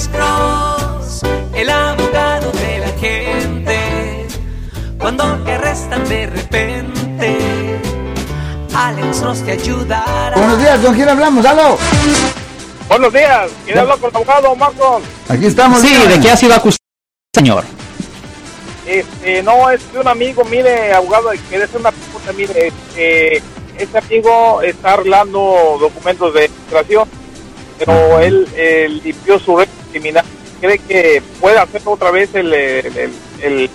Alex Cross, el abogado de la gente. Cuando te arrestan de repente, Alex Cross te ayudará. Buenos días, ¿con quién hablamos? ¡Halo! Buenos días, ¿quiere hablar con el abogado Marcos? Aquí estamos. Sí. ¿de qué ha sido acusado, señor? Este, no, es de un amigo, mire, abogado, quiere hacer una pregunta, mire, este, este amigo está arreglando documentos de migración, pero él, él limpió su red criminal. ¿Cree que puede hacerlo otra vez el, el, el, el-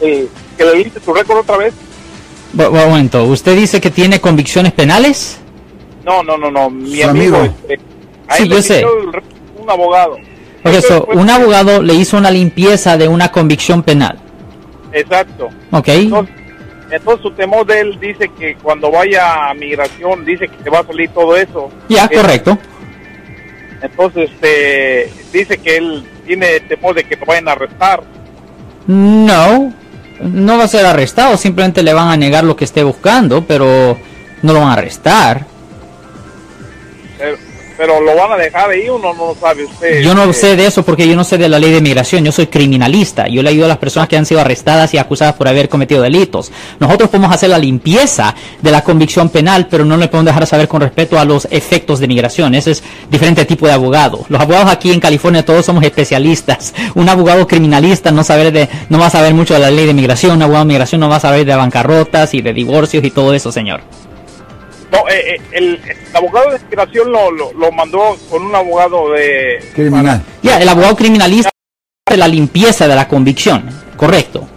el- que le limpie su récord otra vez? Bu- momento, ¿usted dice que tiene convicciones penales? No, no, no, no, mi Su amigo, amigo. este, a Sí, él yo le sé. el un abogado. Por eso, un abogado le hizo una limpieza de una convicción penal. Exacto. ¿Ok? Entonces, entonces su temor de él dice que cuando vaya a migración dice que se va a salir todo eso. Ya, Eh, correcto. Entonces este, dice que él tiene temor de que lo vayan a arrestar. No, no va a ser arrestado, simplemente le van a negar lo que esté buscando, pero no lo van a arrestar. Pero, lo van a dejar ahí, uno no lo sabe usted. Yo no este, sé de eso porque yo no sé de la ley de migración, yo soy criminalista, yo le ayudo a las personas que han sido arrestadas y acusadas por haber cometido delitos. Nosotros podemos hacer la limpieza de la convicción penal, pero no le podemos dejar saber con respecto a los efectos de migración. Ese es diferente tipo de abogado. Los abogados aquí en California todos somos especialistas. Un abogado criminalista no saber de, no va a saber mucho de la ley de migración, un abogado de migración no va a saber de bancarrotas y de divorcios y todo eso, señor. No, eh, eh, el, el abogado de migración lo, lo, lo mandó con un abogado de... Criminal. Ya, el abogado criminalista hace la limpieza de la convicción, correcto.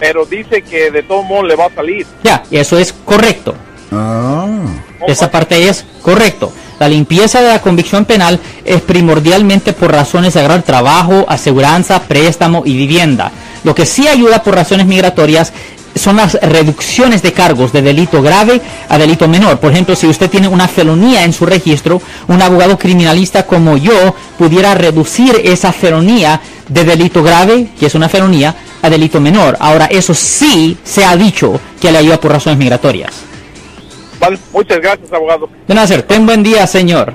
Pero dice que de todo modo le va a salir. Ya, eso es correcto. Ah. Esa parte es correcto. La limpieza de la convicción penal es primordialmente por razones de agarrar trabajo, aseguranza, préstamo y vivienda. Lo que sí ayuda por razones migratorias son las reducciones de cargos de delito grave a delito menor. Por ejemplo, si usted tiene una felonía en su registro, un abogado criminalista como yo pudiera reducir esa felonía de delito grave, que es una felonía, a delito menor. Ahora, eso sí se ha dicho que le ayuda por razones migratorias. Vale, muchas gracias, abogado. De nada. Ten buen día, señor.